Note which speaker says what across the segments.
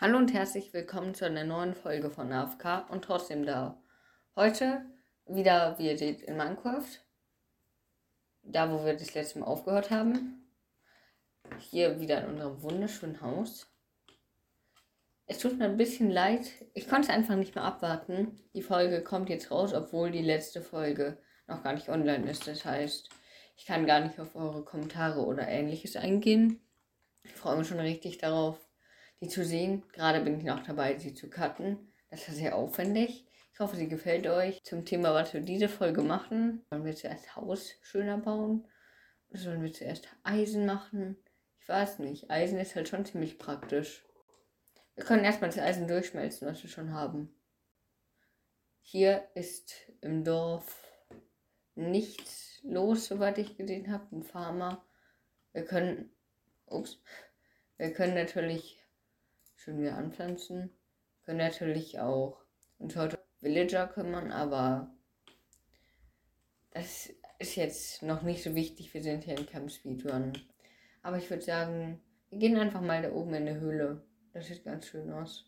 Speaker 1: Hallo und herzlich willkommen zu einer neuen Folge von AFK und trotzdem da. Heute wieder, wie ihr seht, in Minecraft. Da, wo wir das letzte Mal aufgehört haben. Hier wieder in unserem wunderschönen Haus. Es tut mir ein bisschen leid. Ich konnte einfach nicht mehr abwarten. Die Folge kommt jetzt raus, obwohl die letzte Folge noch gar nicht online ist. Das heißt, ich kann gar nicht auf eure Kommentare oder ähnliches eingehen. Ich freue mich schon richtig darauf die zu sehen. Gerade bin ich noch dabei, sie zu cutten. Das ist sehr aufwendig. Ich hoffe, sie gefällt euch. Zum Thema, was wir diese Folge machen. Sollen wir zuerst Haus schöner bauen? Oder sollen wir zuerst Eisen machen? Ich weiß nicht. Eisen ist halt schon ziemlich praktisch. Wir können erstmal das Eisen durchschmelzen, was wir schon haben. Hier ist im Dorf nichts los, soweit ich gesehen habe. Ein Farmer. Wir können. Ups. Wir können natürlich schön wieder anpflanzen. Können natürlich auch uns heute Villager kümmern, aber das ist jetzt noch nicht so wichtig. Wir sind hier in Camp Speedrun. Aber ich würde sagen, wir gehen einfach mal da oben in der Höhle. Das sieht ganz schön aus.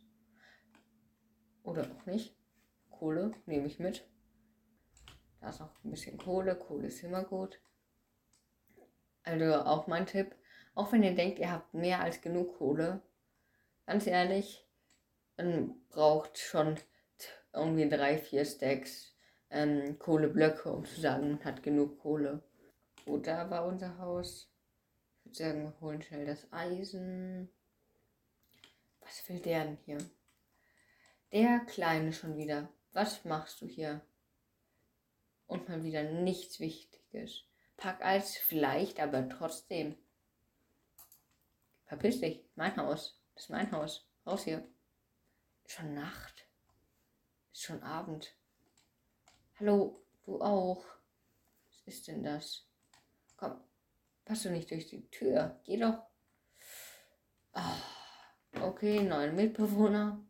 Speaker 1: Oder auch nicht. Kohle nehme ich mit. Da ist noch ein bisschen Kohle. Kohle ist immer gut. Also auch mein Tipp. Auch wenn ihr denkt, ihr habt mehr als genug Kohle, ganz ehrlich, man braucht schon irgendwie drei, vier Stacks ähm, Kohleblöcke, um zu sagen, man hat genug Kohle. Gut, da war unser Haus. Ich würde sagen, wir holen schnell das Eisen. Was will der denn hier? Der Kleine schon wieder. Was machst du hier? Und mal wieder nichts Wichtiges. Pack Eis vielleicht, aber trotzdem. Verpiss dich, mein Haus. Das ist mein Haus. Raus hier. Schon Nacht. Ist schon Abend. Hallo, du auch. Was ist denn das? Komm, passt du nicht durch die Tür. Geh doch. Ah, okay, neun Mitbewohner.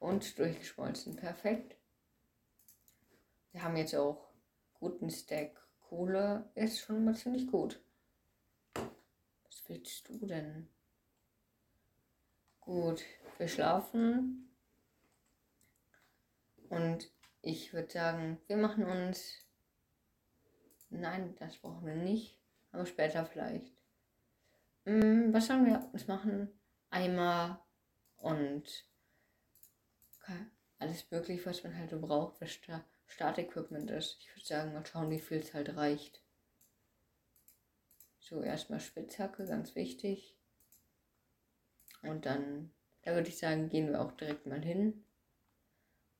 Speaker 1: Und durchgeschmolzen. Perfekt. Wir haben jetzt auch guten Stack Kohle. Ist schon mal ziemlich gut. Was willst du denn? Gut, wir schlafen. Und ich würde sagen, wir machen uns. Nein, das brauchen wir nicht. Aber später vielleicht. Hm, was sollen wir uns machen? Eimer und alles mögliche, was man halt so braucht, was Startequipment ist. Ich würde sagen, mal schauen, wie viel es halt reicht. So, erstmal Spitzhacke, ganz wichtig. Und dann, da würde ich sagen, gehen wir auch direkt mal hin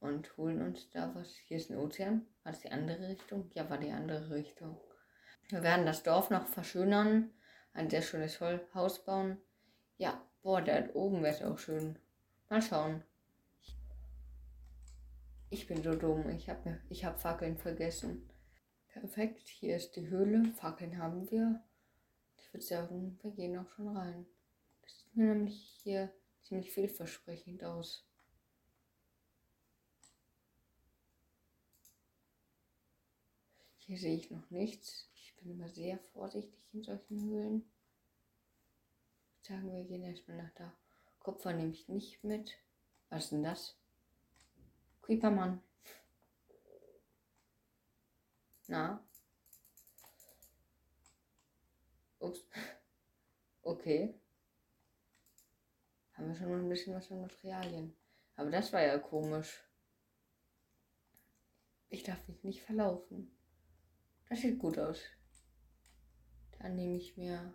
Speaker 1: und holen uns da was. Hier ist ein Ozean. War das die andere Richtung? Ja, war die andere Richtung. Wir werden das Dorf noch verschönern. Ein sehr schönes Haus bauen. Ja, boah, da oben wäre es auch schön. Mal schauen. Ich bin so dumm. Ich habe ich hab Fackeln vergessen. Perfekt. Hier ist die Höhle. Fackeln haben wir. Ich würde sagen, wir gehen auch schon rein. Sieht nämlich hier ziemlich vielversprechend aus. Hier sehe ich noch nichts. Ich bin immer sehr vorsichtig in solchen Höhlen. Sagen, wir gehen erstmal nach da. Kupfer nehme ich nicht mit. Was ist denn das? Creepermann. Na? Ups. Okay haben wir schon mal ein bisschen was an Materialien. Aber das war ja komisch. Ich darf mich nicht verlaufen. Das sieht gut aus. Dann nehme ich mir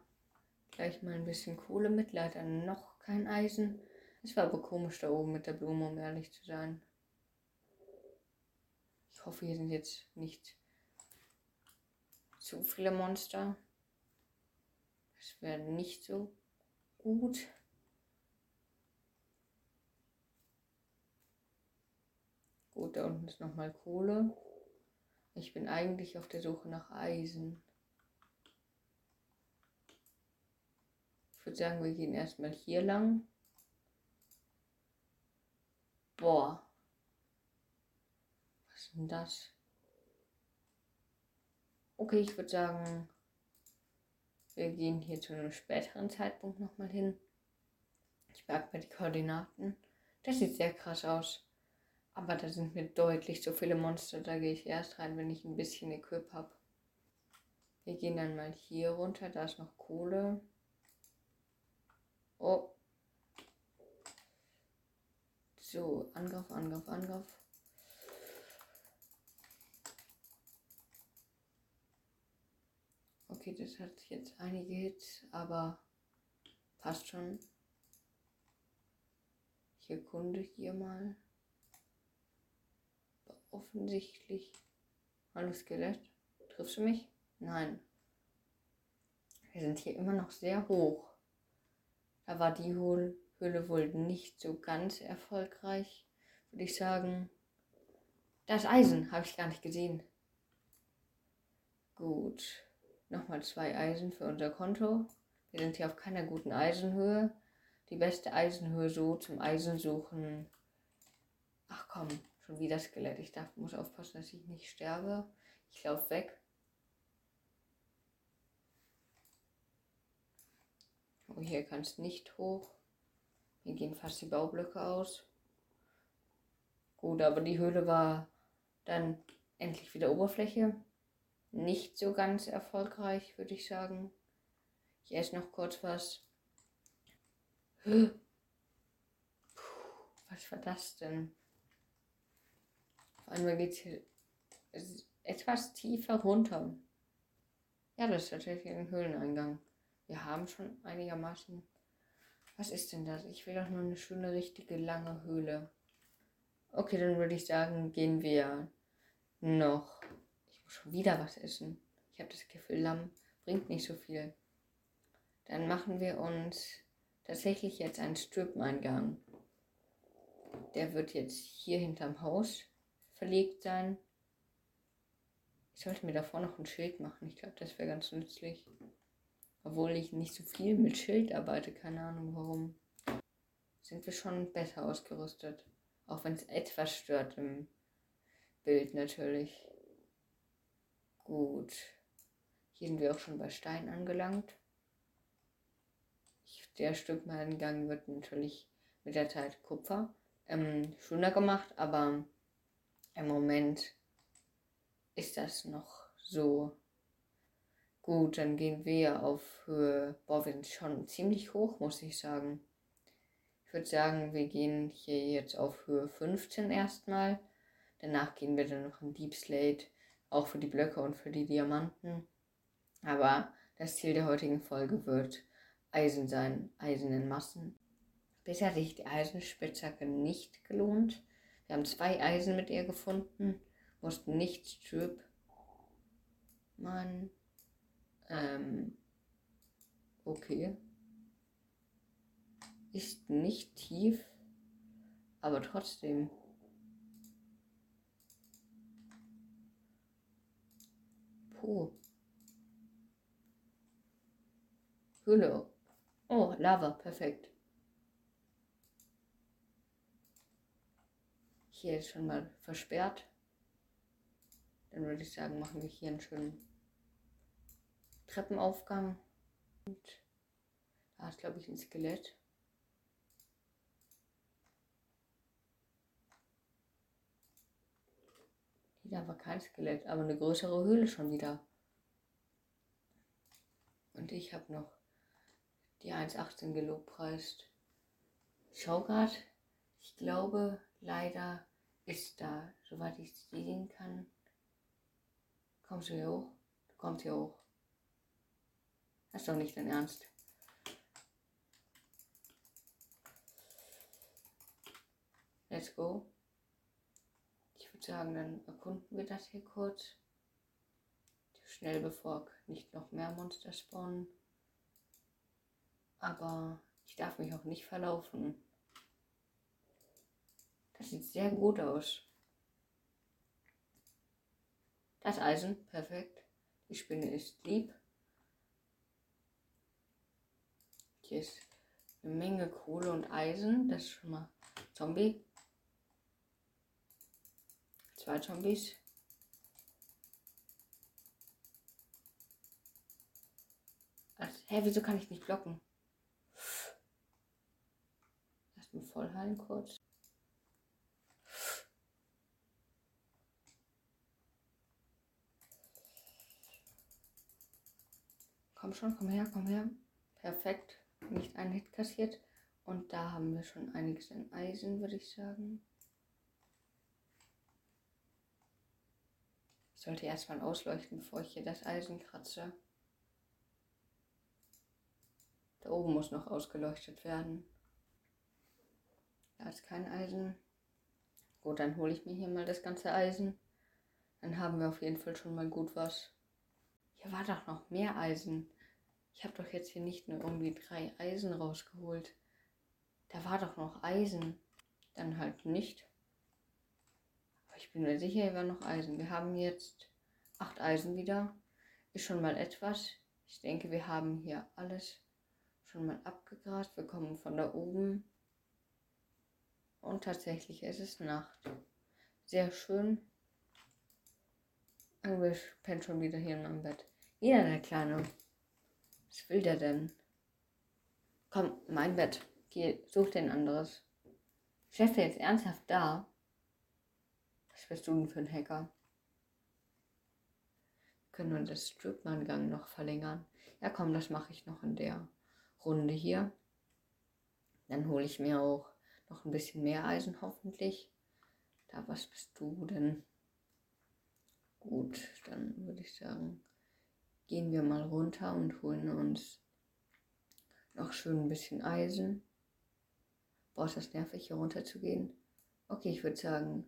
Speaker 1: gleich mal ein bisschen Kohle mit. Leider noch kein Eisen. Es war aber komisch da oben mit der Blume, um ehrlich zu sein. Ich hoffe, hier sind jetzt nicht zu viele Monster. Das wäre nicht so gut. Gut, da unten ist nochmal Kohle. Ich bin eigentlich auf der Suche nach Eisen. Ich würde sagen, wir gehen erstmal hier lang. Boah. Was ist denn das? Okay, ich würde sagen, wir gehen hier zu einem späteren Zeitpunkt nochmal hin. Ich merke mir die Koordinaten. Das sieht sehr krass aus. Aber da sind mir deutlich zu viele Monster. Da gehe ich erst rein, wenn ich ein bisschen Equip habe. Wir gehen dann mal hier runter. Da ist noch Kohle. Oh. So, Angriff, Angriff, Angriff. Okay, das hat jetzt einige Hits, aber passt schon. Ich erkunde hier mal. Offensichtlich. Hallo Skelett. Triffst du mich? Nein. Wir sind hier immer noch sehr hoch. Da war die Höhle wohl nicht so ganz erfolgreich, würde ich sagen. Das Eisen habe ich gar nicht gesehen. Gut. Nochmal zwei Eisen für unser Konto. Wir sind hier auf keiner guten Eisenhöhe. Die beste Eisenhöhe so zum Eisensuchen. Ach komm, schon wieder Skelett. Ich darf, muss aufpassen, dass ich nicht sterbe. Ich laufe weg. Oh, hier kann es nicht hoch. Hier gehen fast die Baublöcke aus. Gut, aber die Höhle war dann endlich wieder Oberfläche nicht so ganz erfolgreich, würde ich sagen. Ich esse noch kurz was. Puh, was war das denn? Auf einmal geht hier etwas tiefer runter. Ja, das ist tatsächlich ein Höhleneingang. Wir haben schon einigermaßen. Was ist denn das? Ich will doch nur eine schöne, richtige, lange Höhle. Okay, dann würde ich sagen, gehen wir noch Schon wieder was essen. Ich habe das Gefühl, Lamm bringt nicht so viel. Dann machen wir uns tatsächlich jetzt einen Strip-Eingang. Der wird jetzt hier hinterm Haus verlegt sein. Ich sollte mir davor noch ein Schild machen. Ich glaube, das wäre ganz nützlich. Obwohl ich nicht so viel mit Schild arbeite, keine Ahnung warum. Sind wir schon besser ausgerüstet. Auch wenn es etwas stört im Bild natürlich. Gut. Hier sind wir auch schon bei Stein angelangt. Der Stückmalgang wird natürlich mit der Zeit Kupfer ähm, schöner gemacht, aber im Moment ist das noch so gut. Dann gehen wir auf Höhe, boah, schon ziemlich hoch, muss ich sagen. Ich würde sagen, wir gehen hier jetzt auf Höhe 15 erstmal. Danach gehen wir dann noch in Deep Slate auch für die Blöcke und für die Diamanten. Aber das Ziel der heutigen Folge wird Eisen sein, Eisen in Massen. Bisher hat sich die Eisenspitzhacke nicht gelohnt. Wir haben zwei Eisen mit ihr gefunden, mussten nicht Strip. Mann. Ähm. Okay. Ist nicht tief, aber trotzdem Puh. Höhle. Oh, Lava, perfekt. Hier ist schon mal versperrt. Dann würde ich sagen, machen wir hier einen schönen Treppenaufgang. Und da ist, glaube ich, ein Skelett. Da war kein Skelett, aber eine größere Höhle schon wieder. Und ich habe noch die 1,18 gelobpreist. Schau grad, ich glaube, leider ist da, soweit ich sehen kann. Kommst du hier hoch? Du kommst hier hoch. Das ist doch nicht dein Ernst. Let's go würde sagen, dann erkunden wir das hier kurz. Schnell bevor nicht noch mehr Monster spawnen. Aber ich darf mich auch nicht verlaufen. Das sieht sehr gut aus. Das Eisen, perfekt. Die Spinne ist lieb. Hier ist eine Menge Kohle und Eisen. Das ist schon mal Zombie. Zwei Zombies. Also, hä, wieso kann ich nicht blocken? erstmal voll heilen kurz. Komm schon, komm her, komm her. Perfekt. Nicht ein Hit kassiert. Und da haben wir schon einiges an Eisen, würde ich sagen. Ich sollte erstmal ausleuchten, bevor ich hier das Eisen kratze. Da oben muss noch ausgeleuchtet werden. Da ist kein Eisen. Gut, dann hole ich mir hier mal das ganze Eisen. Dann haben wir auf jeden Fall schon mal gut was. Hier war doch noch mehr Eisen. Ich habe doch jetzt hier nicht nur irgendwie drei Eisen rausgeholt. Da war doch noch Eisen. Dann halt nicht. Aber ich bin mir sicher, hier war noch Eisen. Wir haben jetzt acht Eisen wieder. Ist schon mal etwas. Ich denke, wir haben hier alles schon mal abgegrast. Wir kommen von da oben. Und tatsächlich ist es Nacht. Sehr schön. Ich pennt schon wieder hier in meinem Bett. Jeder der Kleine. Was will der denn? Komm, mein Bett. Geh, such ein anderes. Chef jetzt ernsthaft da? Was bist du denn für ein Hacker? Können wir das Stripman-Gang noch verlängern? Ja, komm, das mache ich noch in der Runde hier. Dann hole ich mir auch noch ein bisschen mehr Eisen hoffentlich. Da, was bist du denn? Gut, dann würde ich sagen, gehen wir mal runter und holen uns noch schön ein bisschen Eisen. Ist das nervig, hier runter zu gehen. Okay, ich würde sagen,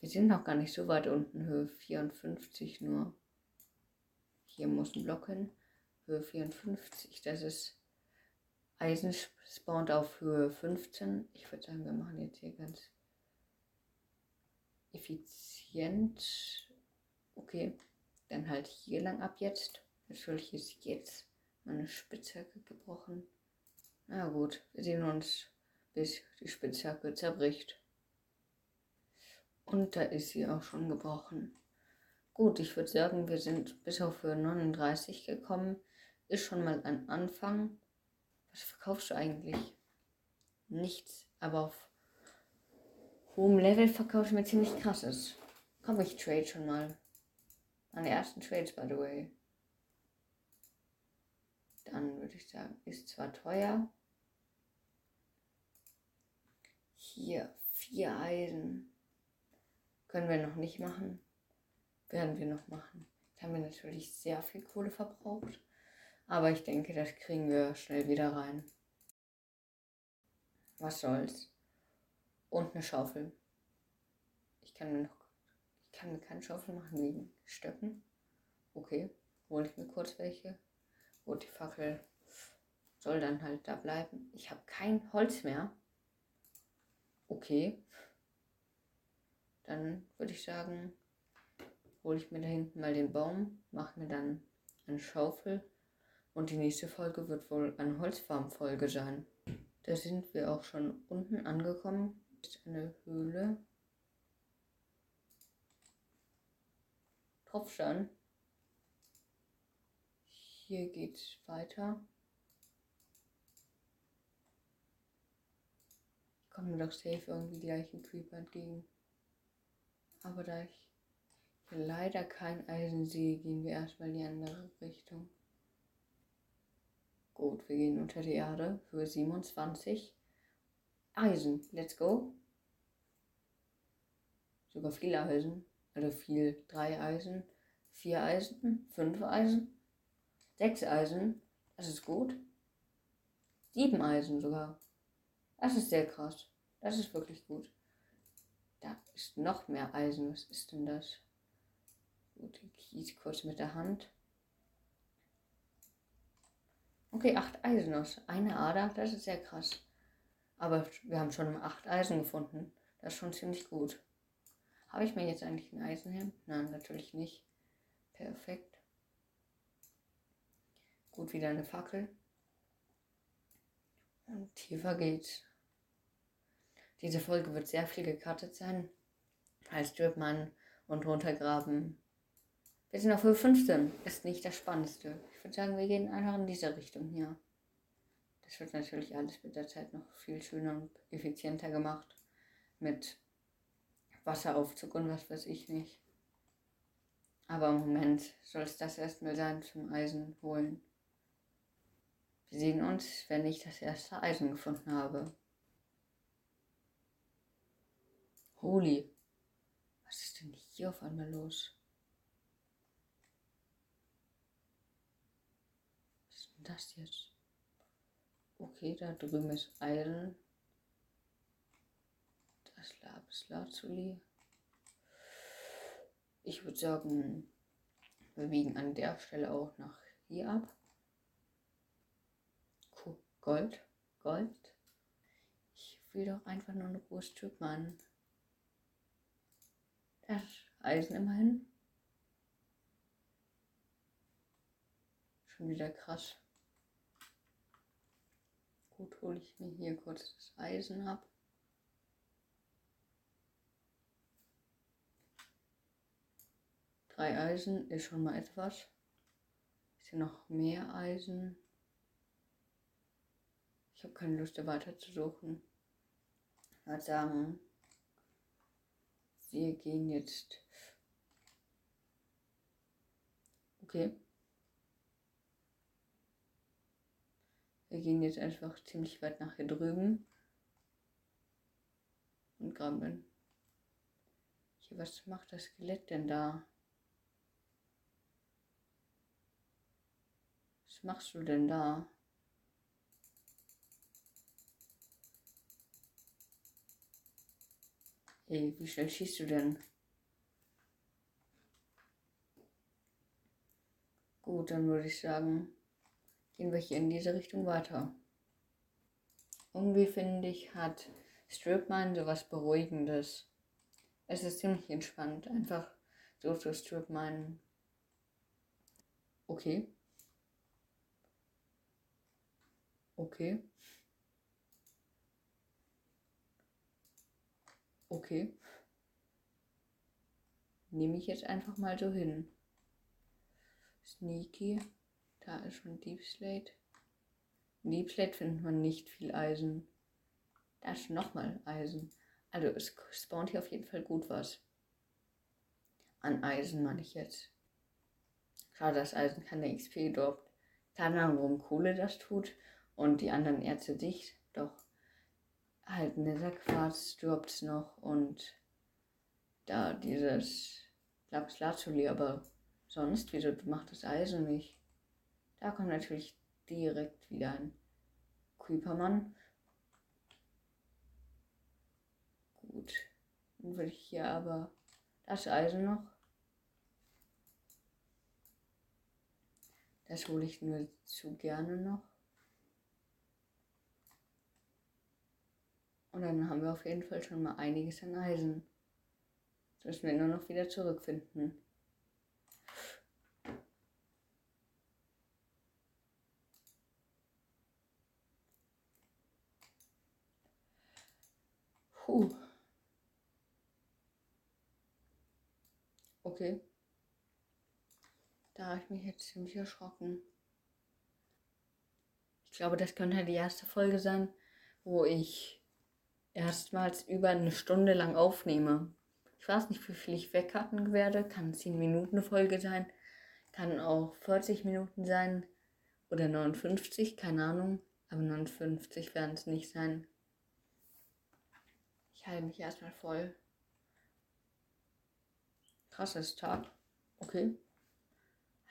Speaker 1: wir sind noch gar nicht so weit unten, Höhe 54 nur. Hier muss ein Block hin, Höhe 54. Das ist Eisen spawnt auf Höhe 15. Ich würde sagen, wir machen jetzt hier ganz effizient. Okay, dann halt hier lang ab jetzt. Natürlich ist jetzt meine Spitzhacke gebrochen. Na gut, wir sehen uns, bis die Spitzhacke zerbricht. Und da ist sie auch schon gebrochen. Gut, ich würde sagen, wir sind bis auf Höhe 39 gekommen. Ist schon mal ein Anfang. Was verkaufst du eigentlich? Nichts, aber auf hohem Level verkaufe ich mir ziemlich krasses. Komm, ich trade schon mal. Meine ersten Trades, by the way. Dann würde ich sagen, ist zwar teuer. Hier, vier Eisen. Können wir noch nicht machen. Werden wir noch machen. Da haben wir natürlich sehr viel Kohle verbraucht. Aber ich denke, das kriegen wir schnell wieder rein. Was soll's. Und eine Schaufel. Ich kann mir noch. Ich kann mir keine Schaufel machen wegen Stöcken. Okay, hole ich mir kurz welche. Gut, die Fackel soll dann halt da bleiben. Ich habe kein Holz mehr. Okay. Dann würde ich sagen, hole ich mir da hinten mal den Baum, mache mir dann eine Schaufel und die nächste Folge wird wohl eine Holzfarmfolge sein. Da sind wir auch schon unten angekommen. Das ist eine Höhle. Tropfstein. Hier geht's weiter. Kommen mir doch safe irgendwie gleich ein Creeper entgegen. Aber da ich leider kein Eisen sehe, gehen wir erstmal in die andere Richtung. Gut, wir gehen unter die Erde. für 27. Eisen. Let's go. Sogar viele Eisen. Also viel. Drei Eisen. Vier Eisen. Fünf Eisen. Sechs Eisen. Das ist gut. Sieben Eisen sogar. Das ist sehr krass. Das ist wirklich gut. Da ist noch mehr Eisen. Was ist denn das? Gut, Kies kurz mit der Hand. Okay, acht Eisen aus. Eine Ader, das ist sehr krass. Aber wir haben schon acht Eisen gefunden. Das ist schon ziemlich gut. Habe ich mir jetzt eigentlich ein Eisenhelm? Nein, natürlich nicht. Perfekt. Gut, wieder eine Fackel. Und tiefer geht's. Diese Folge wird sehr viel gecuttet sein. Als Stripman und runtergraben wir sind auf Höhe 15. Ist nicht das Spannendste. Ich würde sagen, wir gehen einfach in diese Richtung hier. Das wird natürlich alles mit der Zeit noch viel schöner und effizienter gemacht. Mit Wasseraufzug und was weiß ich nicht. Aber im Moment soll es das erstmal sein zum Eisen holen. Wir sehen uns, wenn ich das erste Eisen gefunden habe. Holy, was ist denn hier auf einmal los? Was ist denn das jetzt? Okay, da drüben ist Eisen. Lapis. Ich würde sagen, wir biegen an der Stelle auch nach hier ab. Gold, Gold. Ich will doch einfach nur ein großes Stück machen. Das Eisen immerhin. Schon wieder krass. Gut, hole ich mir hier kurz das Eisen ab. Drei Eisen ist schon mal etwas. Ist hier noch mehr Eisen? Ich habe keine Lust, weiter zu suchen. Ich würde sagen, wir gehen jetzt. Okay. Wir gehen jetzt einfach ziemlich weit nach hier drüben. Und graben. Hier, was macht das Skelett denn da? Was machst du denn da? Ey, wie schnell schießt du denn? Gut, dann würde ich sagen, gehen wir hier in diese Richtung weiter. Irgendwie finde ich, hat Stripmine so was Beruhigendes. Es ist ziemlich entspannt, einfach so zu Stripmine. Okay. Okay. Okay. Nehme ich jetzt einfach mal so hin. Sneaky. Da ist schon Deep Slate. In Deep Slate findet man nicht viel Eisen. Da ist nochmal Eisen. Also es spawnt hier auf jeden Fall gut was. An Eisen meine ich jetzt. Schade, das Eisen keine XP droppt. Keine Ahnung, warum Kohle das tut und die anderen Erze dicht. Doch halt Netherquarz droppt noch und da dieses Lapis Lazuli, aber sonst, wieso macht das Eisen nicht? Da kommt natürlich direkt wieder ein Creepermann. Gut, dann würde ich hier aber das Eisen noch. Das hole ich nur zu gerne noch. Und dann haben wir auf jeden Fall schon mal einiges an Eisen. Jetzt müssen wir nur noch wieder zurückfinden. Puh. Okay. Da habe ich mich jetzt ziemlich erschrocken. Ich glaube, das könnte die erste Folge sein, wo ich erstmals über eine Stunde lang aufnehme. Ich weiß nicht, wie viel ich weghatten werde. Kann 10 Minuten Folge sein, kann auch 40 Minuten sein oder 59, keine Ahnung. Aber 59 werden es nicht sein. Ich halte mich erstmal voll. Krasses Tag. Okay.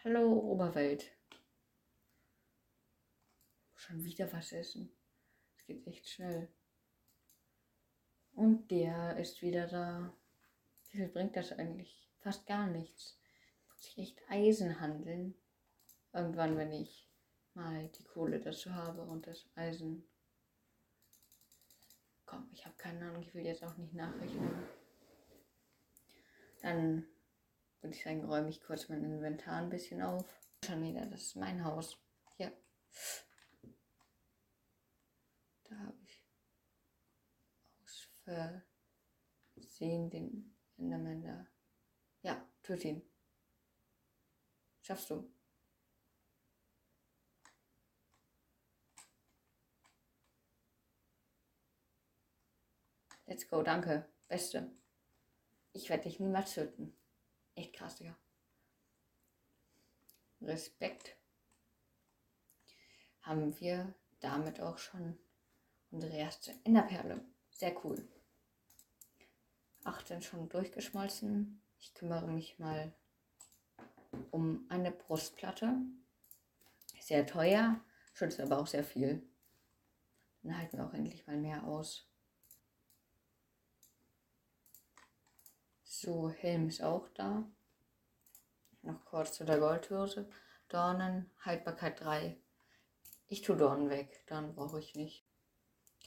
Speaker 1: Hallo Oberwelt. Schon wieder was essen. Es geht echt schnell. Und der ist wieder da. Wie viel bringt das eigentlich? Fast gar nichts. Muss ich echt Eisen handeln. Irgendwann, wenn ich mal die Kohle dazu habe und das Eisen. Komm, ich habe keine Ahnung, ich will jetzt auch nicht nachrechnen. Dann würde ich sagen, räume ich kurz mein Inventar ein bisschen auf. Schon wieder, das ist mein Haus. Hier. sehen den Enderman da. Ja, töt ihn. Schaffst du. Let's go, danke. Beste. Ich werde dich niemals töten. Echt krass, Digga. Ja. Respekt. Haben wir damit auch schon unsere erste Enderperle. Sehr cool. 18 schon durchgeschmolzen. Ich kümmere mich mal um eine Brustplatte. Sehr teuer, schützt aber auch sehr viel. Dann halten wir auch endlich mal mehr aus. So, Helm ist auch da. Noch kurz zu der Goldhose. Dornen, Haltbarkeit 3. Ich tue Dornen weg, Dornen brauche ich nicht.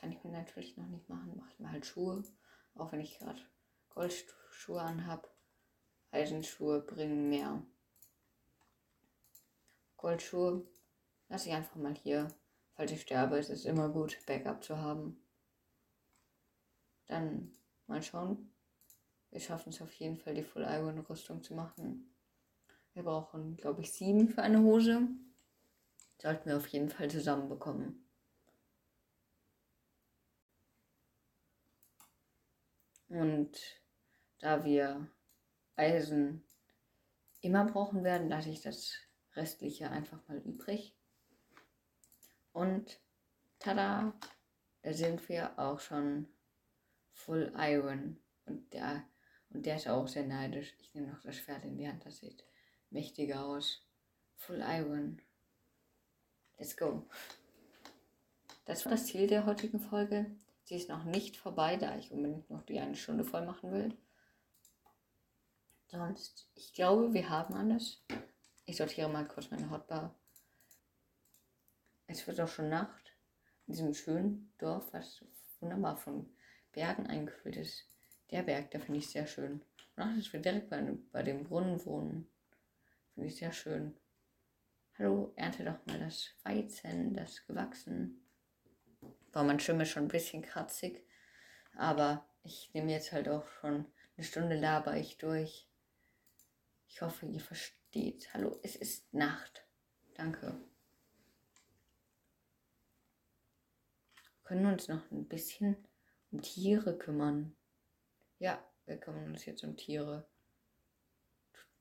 Speaker 1: Kann ich mir natürlich noch nicht machen. Mache ich mir halt Schuhe, auch wenn ich gerade Goldschuhe anhab. Eisenschuhe bringen mehr. Goldschuhe lasse ich einfach mal hier. Falls ich sterbe, ist es immer gut, Backup zu haben. Dann mal schauen. Wir schaffen es auf jeden Fall, die Full Iron Rüstung zu machen. Wir brauchen, glaube ich, sieben für eine Hose. Sollten wir auf jeden Fall zusammenbekommen. Und da wir Eisen immer brauchen werden, lasse ich das restliche einfach mal übrig. Und tada, da sind wir auch schon Full Iron. Und der, und der ist auch sehr neidisch. Ich nehme noch das Schwert in die Hand, das sieht mächtiger aus. Full Iron. Let's go. Das war das Ziel der heutigen Folge. Sie ist noch nicht vorbei, da ich unbedingt noch die eine Stunde voll machen will. Sonst, ich glaube, wir haben alles. Ich sortiere mal kurz meine Hotbar. Es wird auch schon Nacht. In diesem schönen Dorf, was wunderbar von Bergen eingefüllt ist. Der Berg, der finde ich sehr schön. Und auch, dass wir direkt bei, bei dem Brunnen wohnen. Finde ich sehr schön. Hallo, ernte doch mal das Weizen, das gewachsen war mein Stimme schon ein bisschen kratzig. Aber ich nehme jetzt halt auch schon eine Stunde laber ich durch. Ich hoffe, ihr versteht. Hallo, es ist Nacht. Danke. Wir können uns noch ein bisschen um Tiere kümmern. Ja, wir kümmern uns jetzt um Tiere.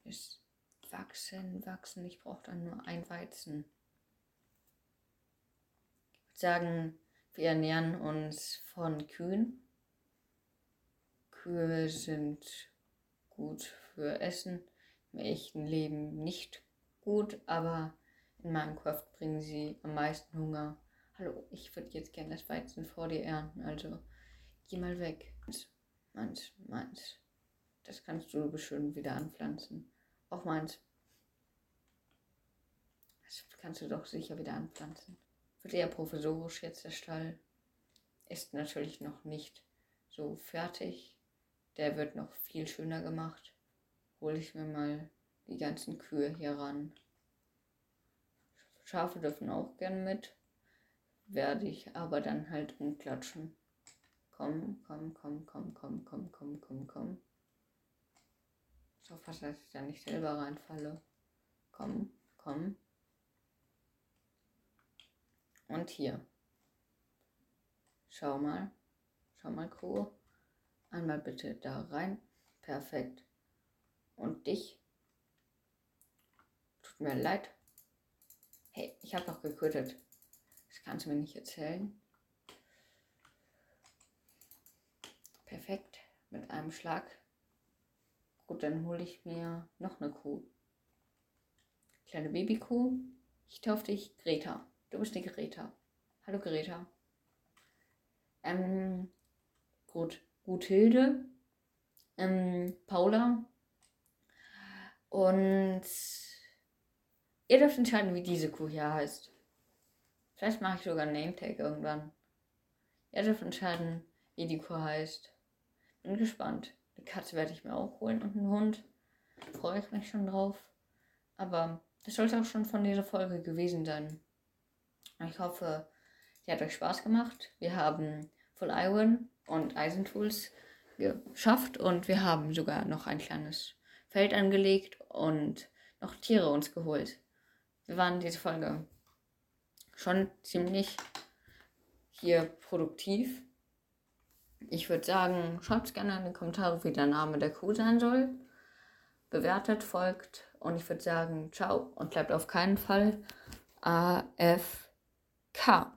Speaker 1: Es wachsen, wachsen. Ich brauche dann nur ein Weizen. Ich würde sagen, wir ernähren uns von Kühen. Kühe sind gut für Essen, im echten Leben nicht gut, aber in Minecraft bringen sie am meisten Hunger. Hallo, ich würde jetzt gerne das Weizen vor dir ernten, also geh mal weg. Meins, meins. Das kannst du bestimmt wieder anpflanzen. Auch meins. Das kannst du doch sicher wieder anpflanzen eher provisorisch jetzt der Stall. Ist natürlich noch nicht so fertig. Der wird noch viel schöner gemacht. Hole ich mir mal die ganzen Kühe hier ran. Schafe dürfen auch gern mit. Werde ich aber dann halt umklatschen. Komm, komm, komm, komm, komm, komm, komm, komm, komm. So fast, dass ich da nicht selber reinfalle. Komm, komm. Und hier. Schau mal. Schau mal, Kuh. Einmal bitte da rein. Perfekt. Und dich. Tut mir leid. Hey, ich habe doch gequittet. Das kannst du mir nicht erzählen. Perfekt. Mit einem Schlag. Gut, dann hole ich mir noch eine Kuh. Kleine Babykuh. Ich taufe dich Greta. Du bist die Greta. Hallo Greta. Ähm, gut. Guthilde. Ähm, Paula. Und ihr dürft entscheiden, wie diese Kuh hier heißt. Vielleicht mache ich sogar einen Name-Tag irgendwann. Ihr dürft entscheiden, wie die Kuh heißt. Bin gespannt. Eine Katze werde ich mir auch holen und einen Hund. Freue ich mich schon drauf. Aber das sollte auch schon von dieser Folge gewesen sein. Ich hoffe, sie hat euch Spaß gemacht. Wir haben Full Iron und Eisentools geschafft und wir haben sogar noch ein kleines Feld angelegt und noch Tiere uns geholt. Wir waren diese Folge schon ziemlich hier produktiv. Ich würde sagen, schreibt gerne in die Kommentare, wie der Name der Kuh sein soll. Bewertet, folgt und ich würde sagen, ciao und bleibt auf keinen Fall AFK.